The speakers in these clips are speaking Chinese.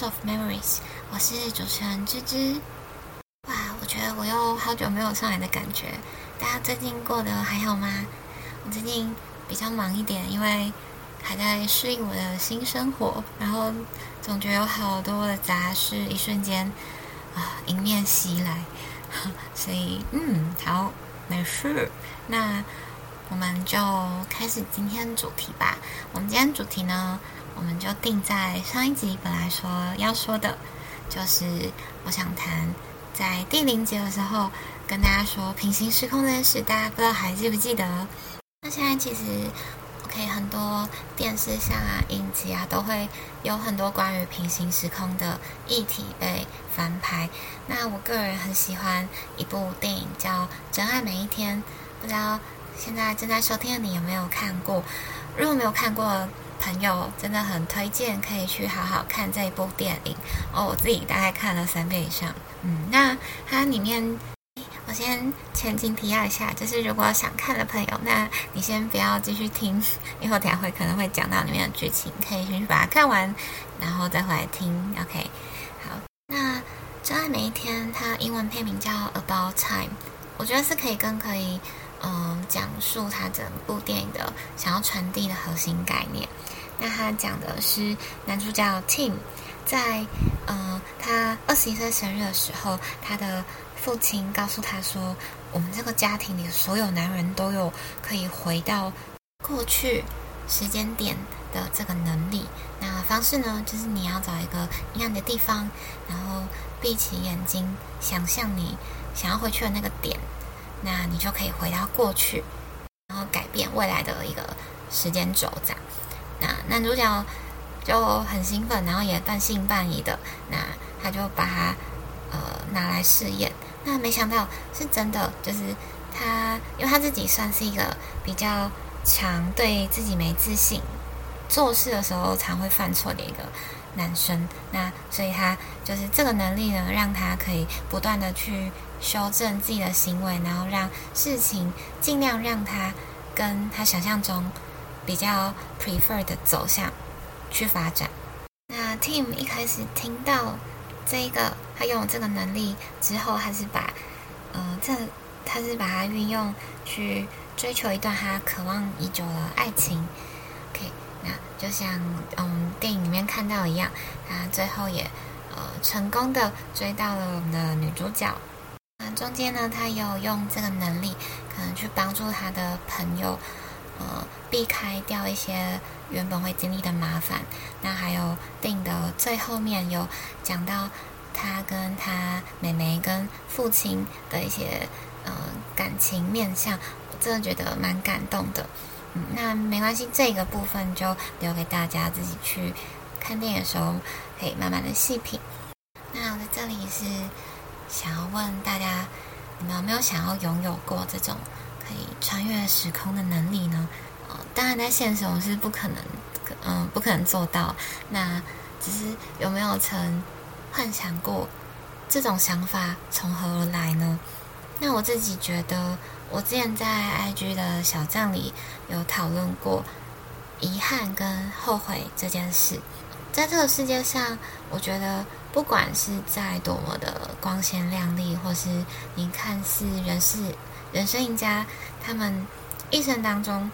Of Memories），我是主持人芝芝。哇，我觉得我又好久没有上来的感觉。大家最近过得还好吗？我最近比较忙一点，因为还在适应我的新生活，然后总觉得有好多的杂事一瞬间啊迎面袭来，所以嗯，好，没事。那。我们就开始今天主题吧。我们今天主题呢，我们就定在上一集本来说要说的，就是我想谈在第零节的时候跟大家说平行时空这件事，大家不知道还记不记得？那现在其实，OK，很多电视上啊、影集啊，都会有很多关于平行时空的议题被翻拍。那我个人很喜欢一部电影叫《真爱每一天》，不知道。现在正在收听的你有没有看过？如果没有看过，朋友真的很推荐可以去好好看这一部电影哦。我自己大概看了三遍以上。嗯，那它里面，我先前情提要一下，就是如果想看的朋友，那你先不要继续听，因为我等下会可能会讲到里面的剧情，可以先去把它看完，然后再回来听。OK，好。那《真爱每一天》它英文片名叫《About Time》，我觉得是可以跟可以。嗯，讲述他整部电影的想要传递的核心概念。那他讲的是男主角 Tim 在嗯他二十一岁生日的时候，他的父亲告诉他说：“我们这个家庭里所有男人都有可以回到过去时间点的这个能力。那方式呢，就是你要找一个阴暗的地方，然后闭起眼睛，想象你想要回去的那个点。”那你就可以回到过去，然后改变未来的一个时间轴，这样。那男主角就很兴奋，然后也半信半疑的，那他就把它呃拿来试验。那没想到是真的，就是他，因为他自己算是一个比较强对自己没自信，做事的时候常会犯错的一个男生。那所以他就是这个能力呢，让他可以不断的去。修正自己的行为，然后让事情尽量让他跟他想象中比较 prefer 的走向去发展。那 Tim 一开始听到这个他拥有这个能力之后，他是把呃这他是把它运用去追求一段他渴望已久的爱情。OK，就像嗯电影里面看到一样，他最后也呃成功的追到了我们的女主角。那中间呢，他有用这个能力，可能去帮助他的朋友，呃，避开掉一些原本会经历的麻烦。那还有电影的最后面有讲到他跟他妹妹跟父亲的一些呃感情面相，我真的觉得蛮感动的。那没关系，这个部分就留给大家自己去看电影的时候可以慢慢的细品。那我在这里是。想要问大家，你们有没有想要拥有过这种可以穿越时空的能力呢？呃，当然在现实我是不可能，嗯，不可能做到。那只是有没有曾幻想过这种想法从何而来呢？那我自己觉得，我之前在 IG 的小站里有讨论过遗憾跟后悔这件事。在这个世界上，我觉得。不管是在多么的光鲜亮丽，或是你看似人是人生赢家，他们一生当中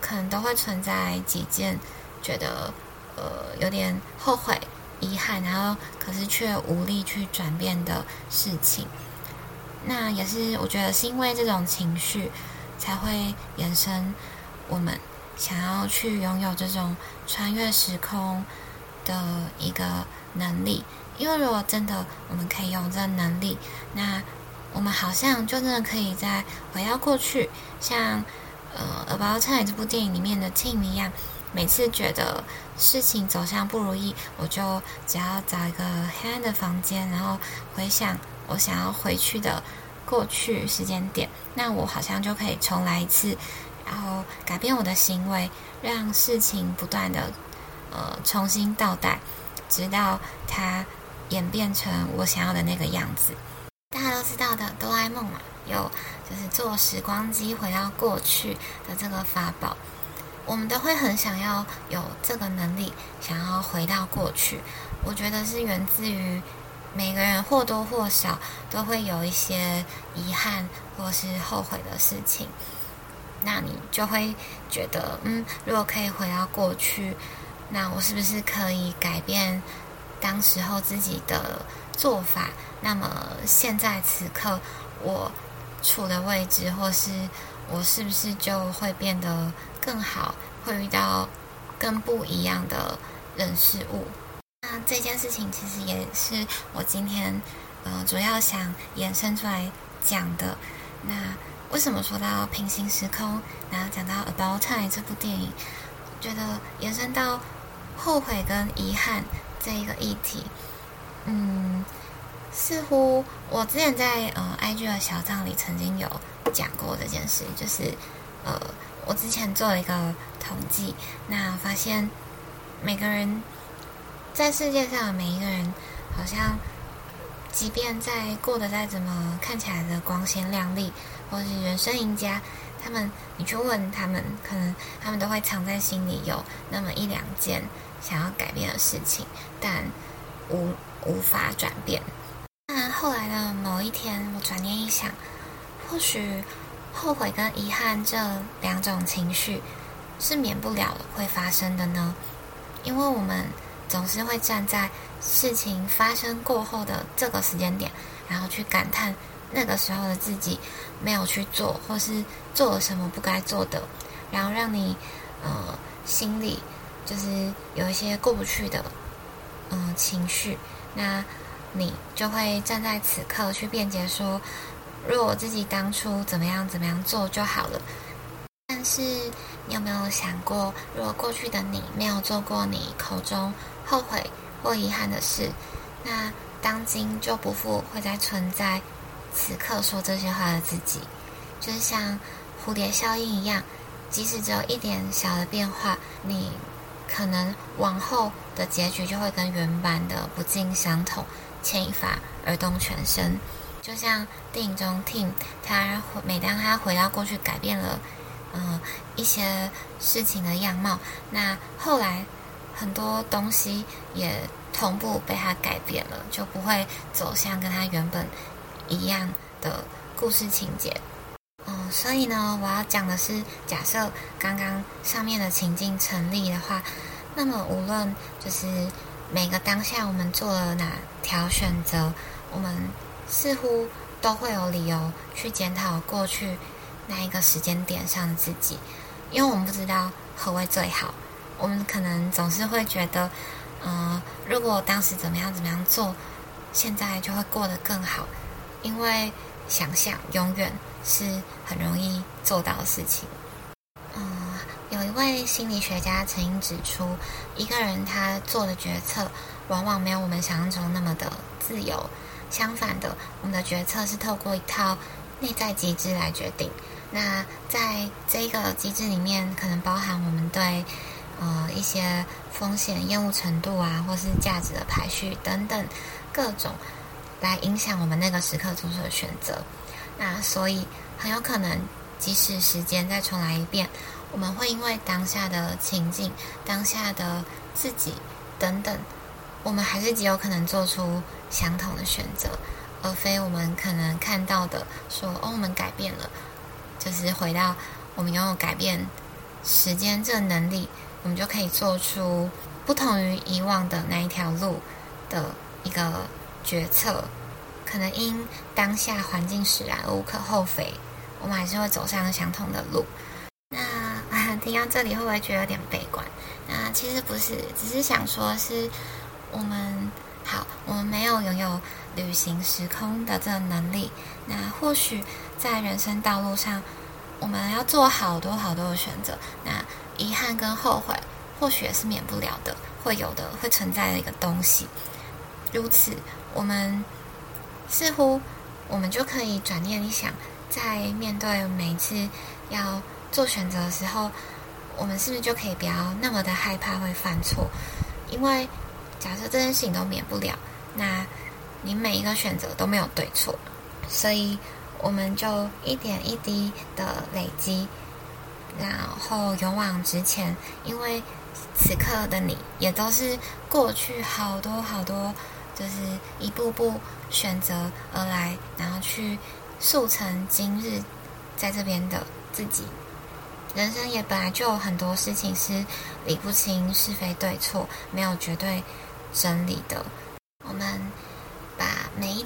可能都会存在几件觉得呃有点后悔、遗憾，然后可是却无力去转变的事情。那也是我觉得是因为这种情绪，才会衍生我们想要去拥有这种穿越时空的一个能力。因为如果真的我们可以用这能力，那我们好像就真的可以在回到过去，像呃《About Time》这部电影里面的 Tim 一样，每次觉得事情走向不如意，我就只要找一个黑暗的房间，然后回想我想要回去的过去时间点，那我好像就可以重来一次，然后改变我的行为，让事情不断的呃重新倒带，直到它。演变成我想要的那个样子。大家都知道的，哆啦 A 梦嘛，有就是坐时光机回到过去的这个法宝。我们都会很想要有这个能力，想要回到过去。我觉得是源自于每个人或多或少都会有一些遗憾或是后悔的事情。那你就会觉得，嗯，如果可以回到过去，那我是不是可以改变当时候自己的做法？那么现在此刻我处的位置，或是我是不是就会变得更好？会遇到更不一样的人事物？那这件事情其实也是我今天呃主要想延伸出来讲的。那为什么说到平行时空，然后讲到《About Time》这部电影，觉得延伸到后悔跟遗憾这一个议题，嗯，似乎我之前在呃 IG 的小账里曾经有讲过这件事，就是呃，我之前做了一个统计，那发现每个人在世界上每一个人，好像即便在过得再怎么看起来的光鲜亮丽。或是人生赢家，他们你去问他们，可能他们都会藏在心里有那么一两件想要改变的事情，但无无法转变。那后来的某一天，我转念一想，或许后悔跟遗憾这两种情绪是免不了会发生的呢？因为我们总是会站在事情发生过后的这个时间点，然后去感叹。那个时候的自己没有去做，或是做了什么不该做的，然后让你呃心里就是有一些过不去的嗯情绪，那你就会站在此刻去辩解说，如果我自己当初怎么样怎么样做就好了。但是你有没有想过，如果过去的你没有做过你口中后悔或遗憾的事，那当今就不复会再存在。此刻说这些话的自己，就是像蝴蝶效应一样，即使只有一点小的变化，你可能往后的结局就会跟原版的不尽相同，牵一发而动全身。就像电影中 Tim，他每当他回到过去，改变了嗯一些事情的样貌，那后来很多东西也同步被他改变了，就不会走向跟他原本。一样的故事情节，嗯，所以呢，我要讲的是，假设刚刚上面的情境成立的话，那么无论就是每个当下我们做了哪条选择，我们似乎都会有理由去检讨过去那一个时间点上的自己，因为我们不知道何为最好，我们可能总是会觉得，嗯，如果当时怎么样怎么样做，现在就会过得更好。因为想象永远是很容易做到的事情。嗯，有一位心理学家曾经指出，一个人他做的决策往往没有我们想象中那么的自由。相反的，我们的决策是透过一套内在机制来决定。那在这个机制里面，可能包含我们对呃一些风险厌恶程度啊，或是价值的排序等等各种。来影响我们那个时刻做出的选择，那所以很有可能，即使时间再重来一遍，我们会因为当下的情境、当下的自己等等，我们还是极有可能做出相同的选择，而非我们可能看到的说哦，我们改变了，就是回到我们拥有改变时间这能力，我们就可以做出不同于以往的那一条路的一个。决策可能因当下环境使然而无可厚非，我们还是会走上相同的路。那听到这里会不会觉得有点悲观？那其实不是，只是想说是我们好，我们没有拥有旅行时空的这个能力。那或许在人生道路上，我们要做好多好多的选择。那遗憾跟后悔，或许也是免不了的，会有的，会存在的一个东西。如此。我们似乎，我们就可以转念一想，在面对每一次要做选择的时候，我们是不是就可以不要那么的害怕会犯错？因为假设这件事情都免不了，那你每一个选择都没有对错，所以我们就一点一滴的累积，然后勇往直前，因为此刻的你也都是过去好多好多，就是一步步选择而来，然后去塑成今日在这边的自己。人生也本来就有很多事情是理不清是非对错，没有绝对真理的。我们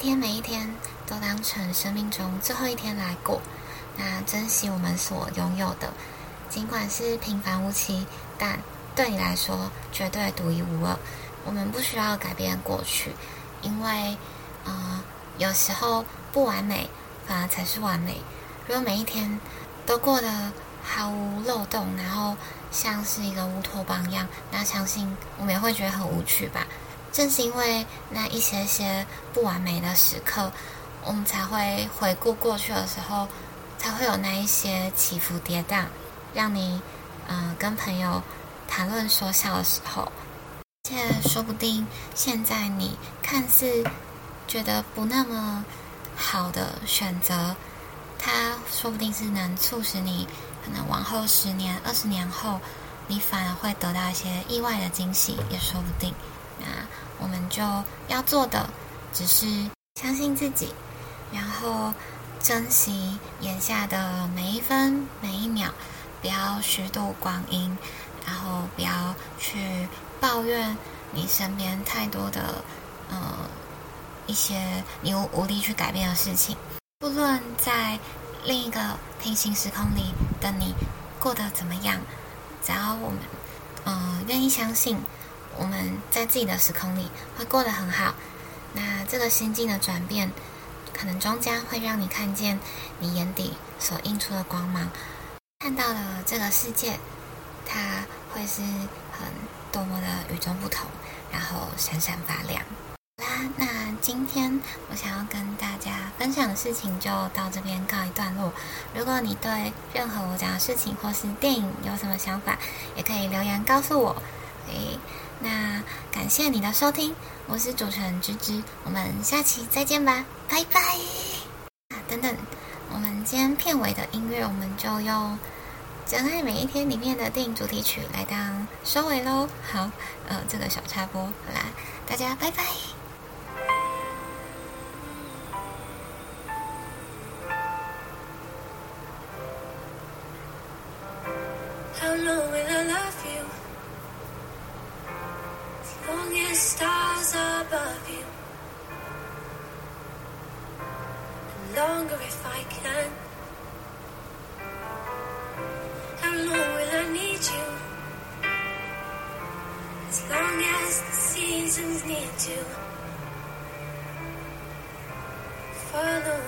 天每一天都当成生命中最后一天来过，那珍惜我们所拥有的，尽管是平凡无奇，但对你来说绝对独一无二。我们不需要改变过去，因为，呃，有时候不完美反而才是完美。如果每一天都过得毫无漏洞，然后像是一个乌托邦一样，那相信我们也会觉得很无趣吧。正是因为那一些些不完美的时刻，我们才会回顾过去的时候，才会有那一些起伏跌宕，让你嗯跟朋友谈论说笑的时候，且说不定现在你看似觉得不那么好的选择，它说不定是能促使你。可能往后十年、二十年后，你反而会得到一些意外的惊喜，也说不定。那我们就要做的，只是相信自己，然后珍惜眼下的每一分每一秒，不要虚度光阴，然后不要去抱怨你身边太多的呃一些你无无力去改变的事情，不论在。另一个平行时空里的你过得怎么样？只要我们，呃，愿意相信我们在自己的时空里会过得很好，那这个心境的转变，可能终将会让你看见你眼底所映出的光芒，看到了这个世界，它会是很多么的与众不同，然后闪闪发亮。好啦，那今天我想要跟大家分享的事情就到这边告一段落。如果你对任何我讲的事情或是电影有什么想法，也可以留言告诉我。诶，那感谢你的收听，我是主持人芝芝，我们下期再见吧，拜拜。啊，等等，我们今天片尾的音乐，我们就用《真爱每一天》里面的电影主题曲来当收尾喽。好，呃，这个小插播，好啦，大家拜拜。As stars above you. Longer if I can. How long will I need you? As long as the seasons need to follow